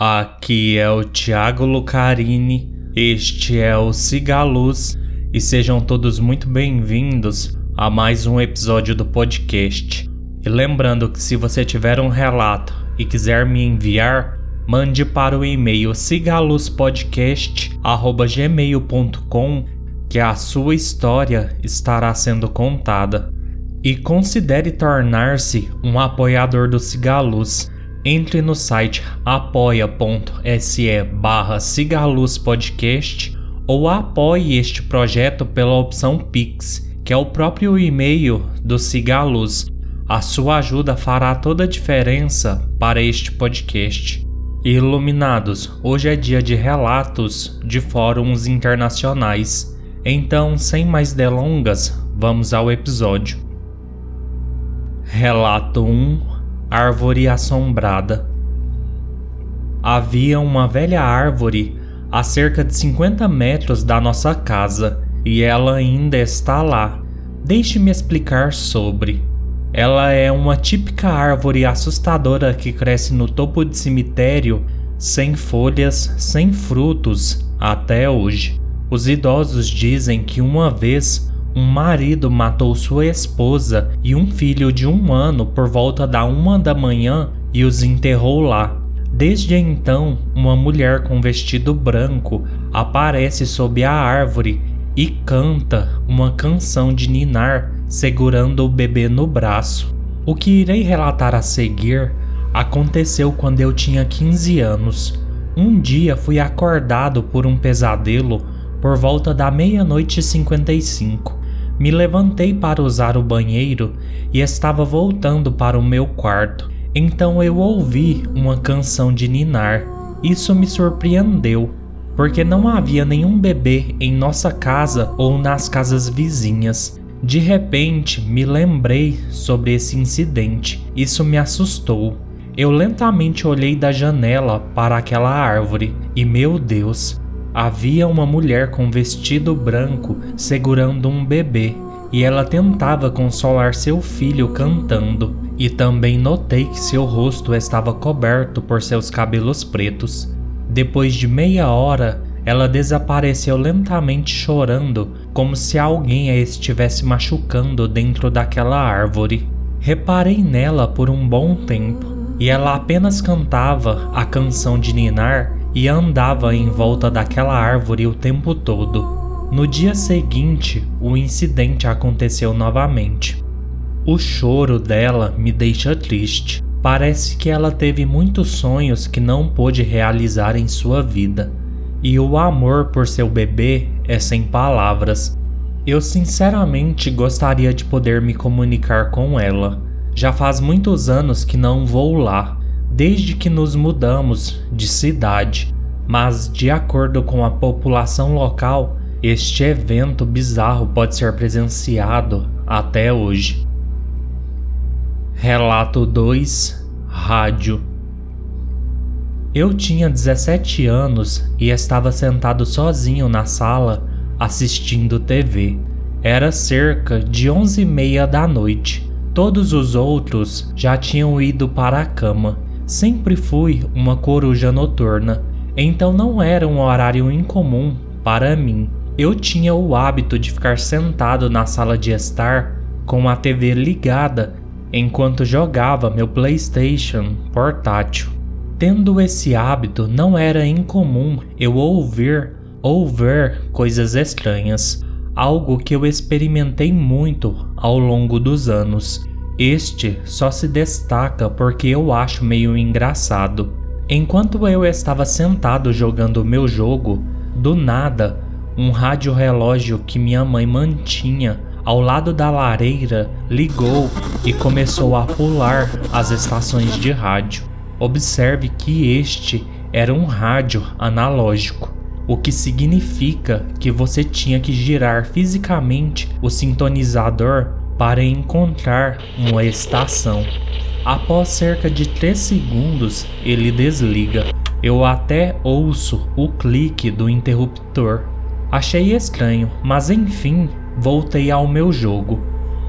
Aqui é o Thiago Lucarini, este é o Cigaluz e sejam todos muito bem-vindos a mais um episódio do podcast. E lembrando que se você tiver um relato e quiser me enviar, mande para o e-mail cigaluzpodcast@gmail.com que a sua história estará sendo contada. E considere tornar-se um apoiador do Cigaluz entre no site apoia.se barra Podcast ou apoie este projeto pela opção Pix, que é o próprio e-mail do Cigaluz. A sua ajuda fará toda a diferença para este podcast. Iluminados, hoje é dia de relatos de fóruns internacionais. Então, sem mais delongas, vamos ao episódio. Relato 1 Árvore assombrada. Havia uma velha árvore a cerca de 50 metros da nossa casa e ela ainda está lá. Deixe-me explicar sobre. Ela é uma típica árvore assustadora que cresce no topo de cemitério, sem folhas, sem frutos, até hoje. Os idosos dizem que uma vez um marido matou sua esposa e um filho de um ano por volta da uma da manhã e os enterrou lá. Desde então, uma mulher com vestido branco aparece sob a árvore e canta uma canção de ninar segurando o bebê no braço. O que irei relatar a seguir aconteceu quando eu tinha 15 anos. Um dia fui acordado por um pesadelo por volta da meia-noite e 55. Me levantei para usar o banheiro e estava voltando para o meu quarto. Então eu ouvi uma canção de ninar. Isso me surpreendeu, porque não havia nenhum bebê em nossa casa ou nas casas vizinhas. De repente, me lembrei sobre esse incidente. Isso me assustou. Eu lentamente olhei da janela para aquela árvore e, meu Deus, Havia uma mulher com vestido branco segurando um bebê e ela tentava consolar seu filho cantando. E também notei que seu rosto estava coberto por seus cabelos pretos. Depois de meia hora, ela desapareceu lentamente chorando, como se alguém a estivesse machucando dentro daquela árvore. Reparei nela por um bom tempo e ela apenas cantava a canção de Ninar e andava em volta daquela árvore o tempo todo. No dia seguinte, o incidente aconteceu novamente. O choro dela me deixa triste. Parece que ela teve muitos sonhos que não pôde realizar em sua vida. E o amor por seu bebê é sem palavras. Eu sinceramente gostaria de poder me comunicar com ela. Já faz muitos anos que não vou lá, desde que nos mudamos de cidade, mas de acordo com a população local, este evento bizarro pode ser presenciado até hoje. Relato 2 Rádio Eu tinha 17 anos e estava sentado sozinho na sala assistindo TV. Era cerca de 11 e meia da noite. Todos os outros já tinham ido para a cama Sempre fui uma coruja noturna, então não era um horário incomum para mim. Eu tinha o hábito de ficar sentado na sala de estar com a TV ligada enquanto jogava meu PlayStation portátil. Tendo esse hábito, não era incomum eu ouvir ou ver coisas estranhas, algo que eu experimentei muito ao longo dos anos. Este só se destaca porque eu acho meio engraçado. Enquanto eu estava sentado jogando o meu jogo, do nada, um rádio relógio que minha mãe mantinha ao lado da lareira ligou e começou a pular as estações de rádio. Observe que este era um rádio analógico, o que significa que você tinha que girar fisicamente o sintonizador para encontrar uma estação. Após cerca de 3 segundos, ele desliga. Eu até ouço o clique do interruptor. Achei estranho, mas enfim, voltei ao meu jogo.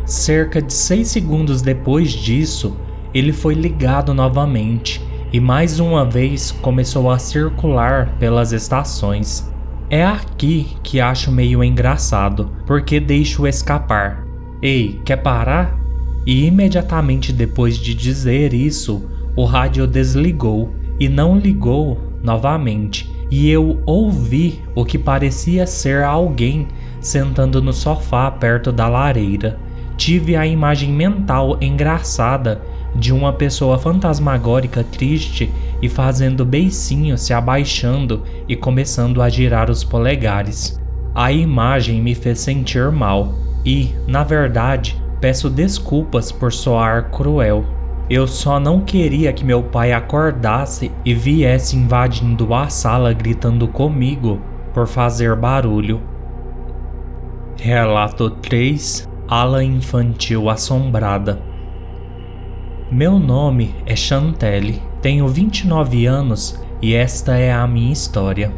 Cerca de 6 segundos depois disso, ele foi ligado novamente e mais uma vez começou a circular pelas estações. É aqui que acho meio engraçado, porque deixo escapar. Ei, quer parar? E imediatamente depois de dizer isso, o rádio desligou e não ligou novamente, e eu ouvi o que parecia ser alguém sentando no sofá perto da lareira. Tive a imagem mental engraçada de uma pessoa fantasmagórica triste e fazendo beicinho se abaixando e começando a girar os polegares. A imagem me fez sentir mal e, na verdade, peço desculpas por soar cruel. Eu só não queria que meu pai acordasse e viesse invadindo a sala gritando comigo por fazer barulho. Relato 3 Ala Infantil Assombrada Meu nome é Chantelle, tenho 29 anos e esta é a minha história.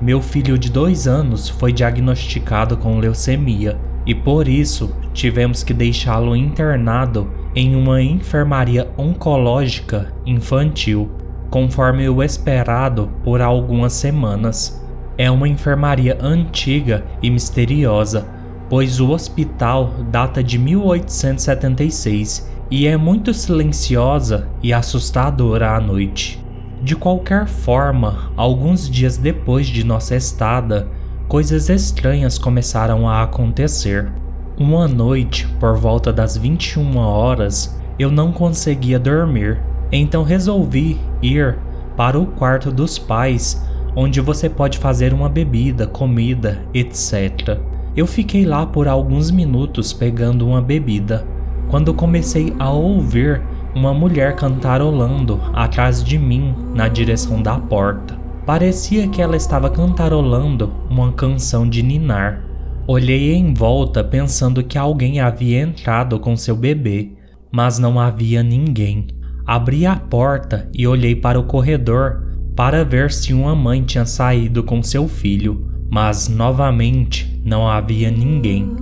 Meu filho de dois anos foi diagnosticado com leucemia e por isso tivemos que deixá-lo internado em uma enfermaria oncológica infantil, conforme o esperado por algumas semanas. É uma enfermaria antiga e misteriosa, pois o hospital data de 1876 e é muito silenciosa e assustadora à noite. De qualquer forma, alguns dias depois de nossa estada, coisas estranhas começaram a acontecer. Uma noite, por volta das 21 horas, eu não conseguia dormir, então resolvi ir para o quarto dos pais, onde você pode fazer uma bebida, comida, etc. Eu fiquei lá por alguns minutos pegando uma bebida, quando comecei a ouvir uma mulher cantarolando atrás de mim na direção da porta. Parecia que ela estava cantarolando uma canção de ninar. Olhei em volta pensando que alguém havia entrado com seu bebê, mas não havia ninguém. Abri a porta e olhei para o corredor para ver se uma mãe tinha saído com seu filho, mas novamente não havia ninguém.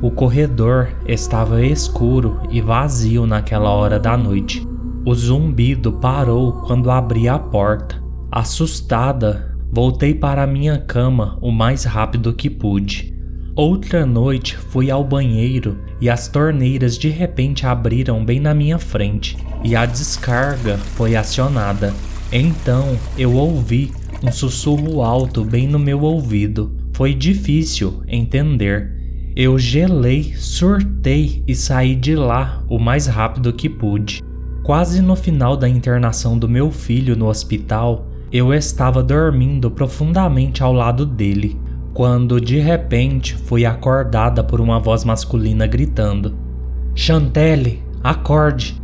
O corredor estava escuro e vazio naquela hora da noite. O zumbido parou quando abri a porta. Assustada, voltei para minha cama o mais rápido que pude. Outra noite fui ao banheiro e as torneiras de repente abriram bem na minha frente e a descarga foi acionada. Então eu ouvi um sussurro alto bem no meu ouvido. Foi difícil entender. Eu gelei, surtei e saí de lá o mais rápido que pude. Quase no final da internação do meu filho no hospital, eu estava dormindo profundamente ao lado dele quando de repente fui acordada por uma voz masculina gritando: Chantelle, acorde!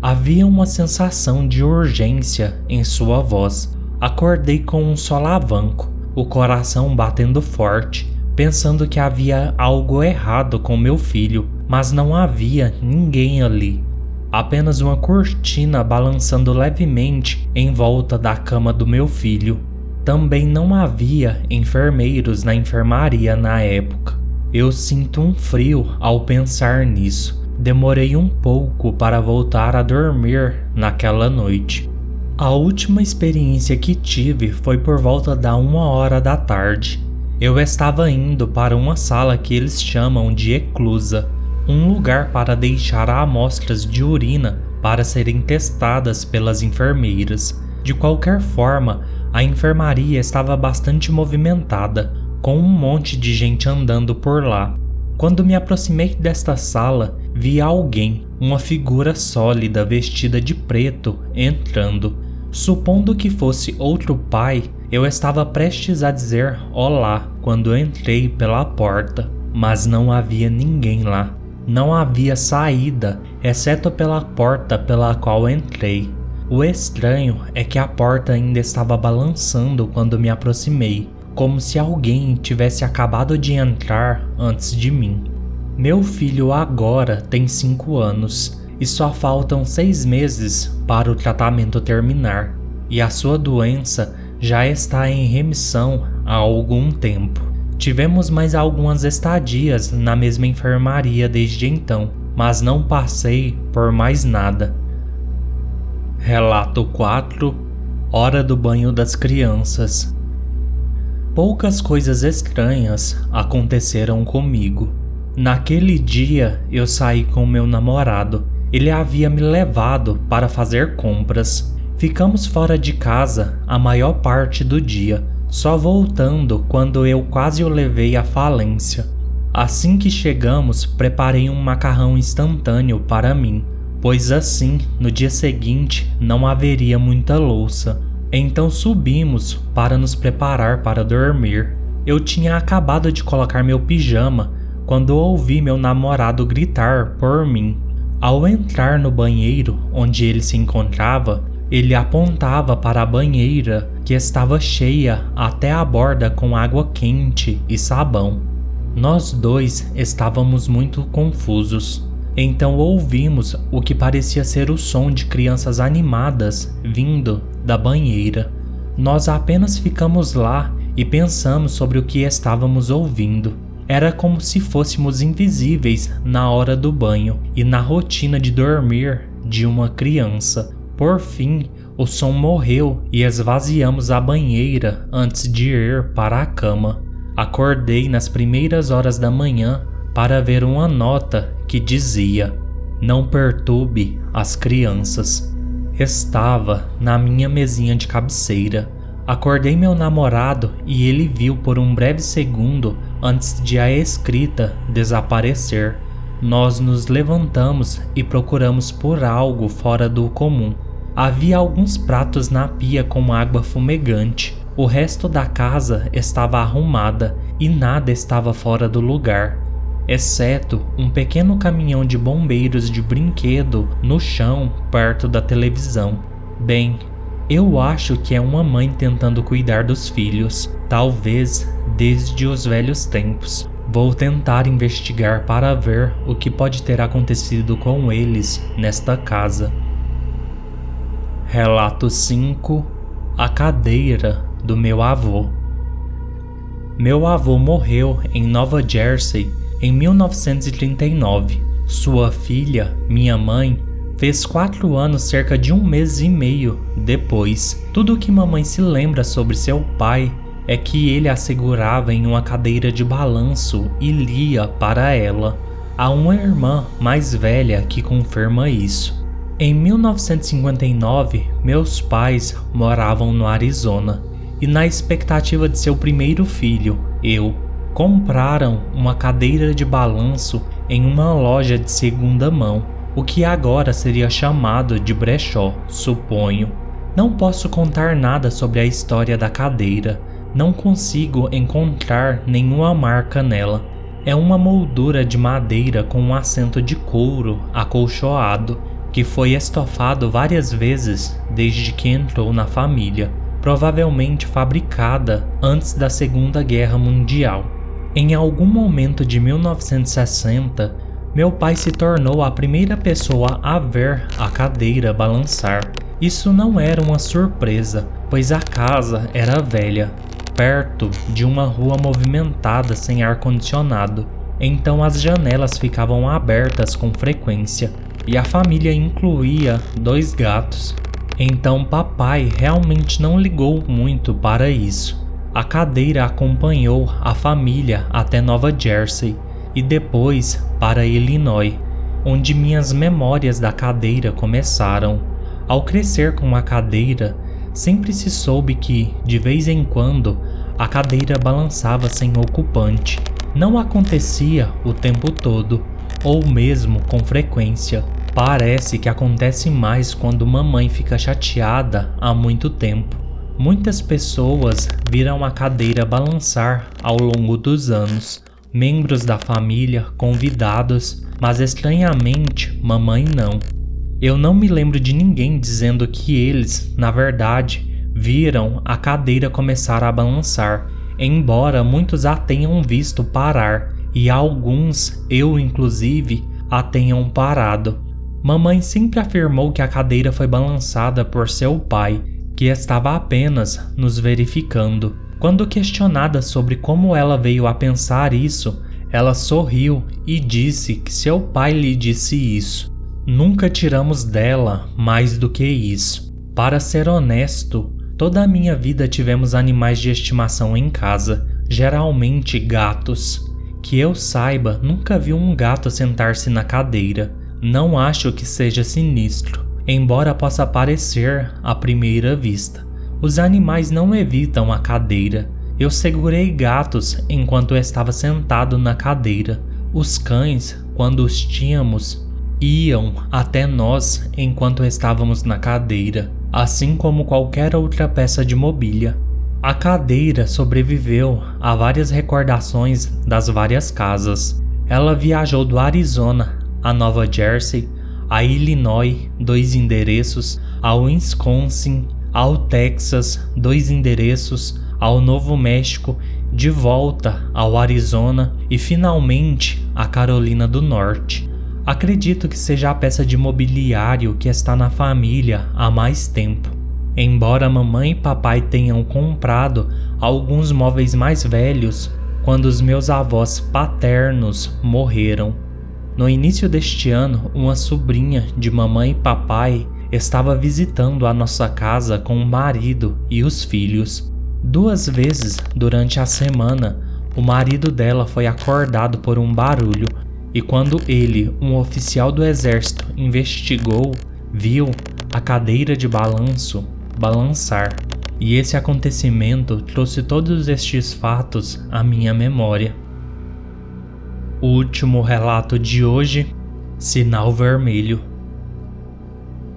Havia uma sensação de urgência em sua voz. Acordei com um solavanco, o coração batendo forte, pensando que havia algo errado com meu filho, mas não havia ninguém ali. Apenas uma cortina balançando levemente em volta da cama do meu filho. Também não havia enfermeiros na enfermaria na época. Eu sinto um frio ao pensar nisso. Demorei um pouco para voltar a dormir naquela noite. A última experiência que tive foi por volta da uma hora da tarde. Eu estava indo para uma sala que eles chamam de eclusa, um lugar para deixar amostras de urina para serem testadas pelas enfermeiras. De qualquer forma, a enfermaria estava bastante movimentada, com um monte de gente andando por lá. Quando me aproximei desta sala, vi alguém, uma figura sólida vestida de preto, entrando. Supondo que fosse outro pai, eu estava prestes a dizer olá quando entrei pela porta, mas não havia ninguém lá. Não havia saída, exceto pela porta pela qual entrei. O estranho é que a porta ainda estava balançando quando me aproximei, como se alguém tivesse acabado de entrar antes de mim. Meu filho agora tem 5 anos e só faltam 6 meses para o tratamento terminar, e a sua doença já está em remissão há algum tempo. Tivemos mais algumas estadias na mesma enfermaria desde então, mas não passei por mais nada. Relato 4 Hora do banho das crianças. Poucas coisas estranhas aconteceram comigo. Naquele dia eu saí com meu namorado. Ele havia me levado para fazer compras. Ficamos fora de casa a maior parte do dia, só voltando quando eu quase o levei à falência. Assim que chegamos, preparei um macarrão instantâneo para mim, pois assim, no dia seguinte, não haveria muita louça. Então subimos para nos preparar para dormir. Eu tinha acabado de colocar meu pijama quando ouvi meu namorado gritar por mim. Ao entrar no banheiro onde ele se encontrava, ele apontava para a banheira que estava cheia até a borda com água quente e sabão. Nós dois estávamos muito confusos. Então ouvimos o que parecia ser o som de crianças animadas vindo da banheira. Nós apenas ficamos lá e pensamos sobre o que estávamos ouvindo. Era como se fôssemos invisíveis na hora do banho e na rotina de dormir de uma criança. Por fim, o som morreu e esvaziamos a banheira antes de ir para a cama. Acordei nas primeiras horas da manhã para ver uma nota que dizia: Não perturbe as crianças. Estava na minha mesinha de cabeceira. Acordei meu namorado e ele viu por um breve segundo antes de a escrita desaparecer. Nós nos levantamos e procuramos por algo fora do comum. Havia alguns pratos na pia com água fumegante. O resto da casa estava arrumada e nada estava fora do lugar exceto um pequeno caminhão de bombeiros de brinquedo no chão perto da televisão. Bem, eu acho que é uma mãe tentando cuidar dos filhos, talvez desde os velhos tempos. Vou tentar investigar para ver o que pode ter acontecido com eles nesta casa. Relato 5 A cadeira do meu avô. Meu avô morreu em Nova Jersey em 1939. Sua filha, minha mãe, fez quatro anos cerca de um mês e meio depois. Tudo o que mamãe se lembra sobre seu pai é que ele a segurava em uma cadeira de balanço e lia para ela. Há uma irmã mais velha que confirma isso. Em 1959, meus pais moravam no Arizona e, na expectativa de seu primeiro filho, eu, compraram uma cadeira de balanço em uma loja de segunda mão, o que agora seria chamado de brechó, suponho. Não posso contar nada sobre a história da cadeira, não consigo encontrar nenhuma marca nela. É uma moldura de madeira com um assento de couro acolchoado, que foi estofado várias vezes desde que entrou na família, provavelmente fabricada antes da Segunda Guerra Mundial. Em algum momento de 1960, meu pai se tornou a primeira pessoa a ver a cadeira balançar. Isso não era uma surpresa, pois a casa era velha, perto de uma rua movimentada sem ar-condicionado. Então as janelas ficavam abertas com frequência e a família incluía dois gatos. Então papai realmente não ligou muito para isso. A cadeira acompanhou a família até Nova Jersey e depois para Illinois, onde minhas memórias da cadeira começaram. Ao crescer com a cadeira, sempre se soube que, de vez em quando, a cadeira balançava sem ocupante. Não acontecia o tempo todo, ou mesmo com frequência. Parece que acontece mais quando mamãe fica chateada há muito tempo. Muitas pessoas viram a cadeira balançar ao longo dos anos, membros da família, convidados, mas estranhamente mamãe não. Eu não me lembro de ninguém dizendo que eles, na verdade, viram a cadeira começar a balançar, embora muitos a tenham visto parar e alguns, eu inclusive, a tenham parado. Mamãe sempre afirmou que a cadeira foi balançada por seu pai que estava apenas nos verificando. Quando questionada sobre como ela veio a pensar isso, ela sorriu e disse que seu pai lhe disse isso. Nunca tiramos dela mais do que isso. Para ser honesto, Toda a minha vida tivemos animais de estimação em casa, geralmente gatos. Que eu saiba, nunca vi um gato sentar-se na cadeira. Não acho que seja sinistro, embora possa parecer à primeira vista. Os animais não evitam a cadeira. Eu segurei gatos enquanto estava sentado na cadeira. Os cães, quando os tínhamos, iam até nós enquanto estávamos na cadeira, assim como qualquer outra peça de mobília. A cadeira sobreviveu a várias recordações das várias casas. Ela viajou do Arizona a Nova Jersey, a Illinois, dois endereços, ao Wisconsin, ao Texas, dois endereços, ao Novo México, de volta ao Arizona e finalmente a Carolina do Norte. Acredito que seja a peça de mobiliário que está na família há mais tempo. Embora mamãe e papai tenham comprado alguns móveis mais velhos quando os meus avós paternos morreram. No início deste ano, uma sobrinha de mamãe e papai estava visitando a nossa casa com o marido e os filhos. Duas vezes durante a semana, o marido dela foi acordado por um barulho e quando ele, um oficial do exército, investigou, viu a cadeira de balanço balançar, e esse acontecimento trouxe todos estes fatos à minha memória. O último relato de hoje: Sinal Vermelho.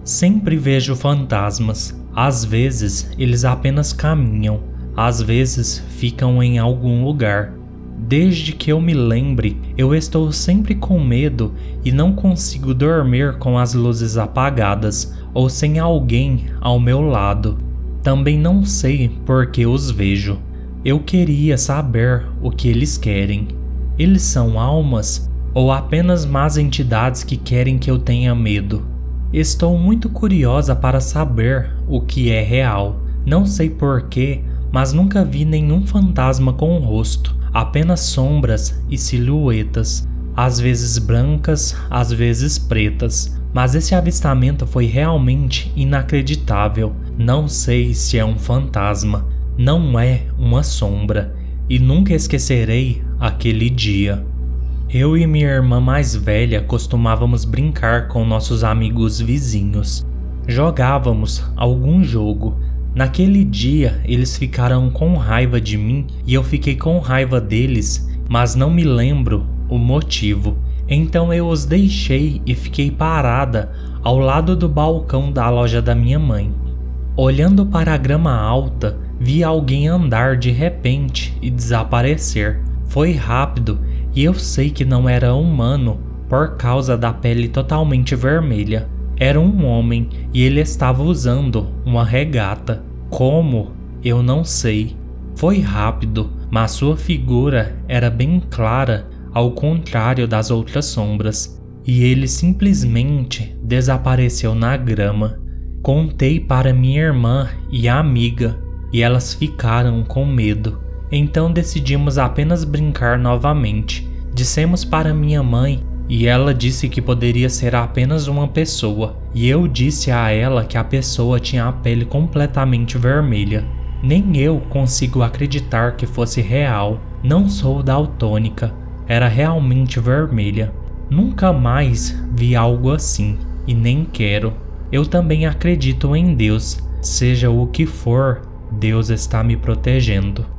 Sempre vejo fantasmas. Às vezes eles apenas caminham, às vezes ficam em algum lugar. Desde que eu me lembre, eu estou sempre com medo e não consigo dormir com as luzes apagadas ou sem alguém ao meu lado. Também não sei por que os vejo. Eu queria saber o que eles querem. Eles são almas ou apenas más entidades que querem que eu tenha medo? Estou muito curiosa para saber o que é real. Não sei porquê, mas nunca vi nenhum fantasma com um rosto, apenas sombras e silhuetas, às vezes brancas, às vezes pretas, mas esse avistamento foi realmente inacreditável. Não sei se é um fantasma, não é uma sombra, e nunca esquecerei aquele dia. Eu e minha irmã mais velha costumávamos brincar com nossos amigos vizinhos. Jogávamos algum jogo. Naquele dia eles ficaram com raiva de mim e eu fiquei com raiva deles, mas não me lembro o motivo. Então eu os deixei e fiquei parada ao lado do balcão da loja da minha mãe. Olhando para a grama alta, vi alguém andar de repente e desaparecer. Foi rápido e eu sei que não era humano por causa da pele totalmente vermelha. Era um homem e ele estava usando uma regata. Como? Eu não sei. Foi rápido, mas sua figura era bem clara ao contrário das outras sombras, e ele simplesmente desapareceu na grama. Contei para minha irmã e a amiga, e elas ficaram com medo. Então decidimos apenas brincar novamente. Dissemos para minha mãe e ela disse que poderia ser apenas uma pessoa, e eu disse a ela que a pessoa tinha a pele completamente vermelha. Nem eu consigo acreditar que fosse real. Não sou daltônica, era realmente vermelha. Nunca mais vi algo assim e nem quero. Eu também acredito em Deus. Seja o que for, Deus está me protegendo.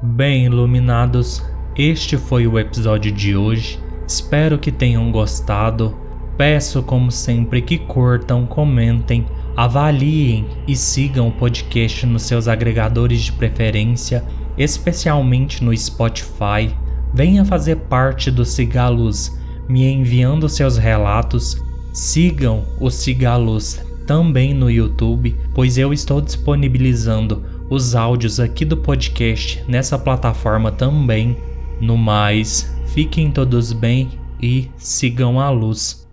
Bem, iluminados, este foi o episódio de hoje. Espero que tenham gostado. Peço, como sempre, que curtam, comentem Avaliem e sigam o podcast nos seus agregadores de preferência, especialmente no Spotify. Venha fazer parte do Cigaluz, me enviando seus relatos. Sigam o Cigaluz também no YouTube, pois eu estou disponibilizando os áudios aqui do podcast nessa plataforma também. No mais, fiquem todos bem e sigam a luz.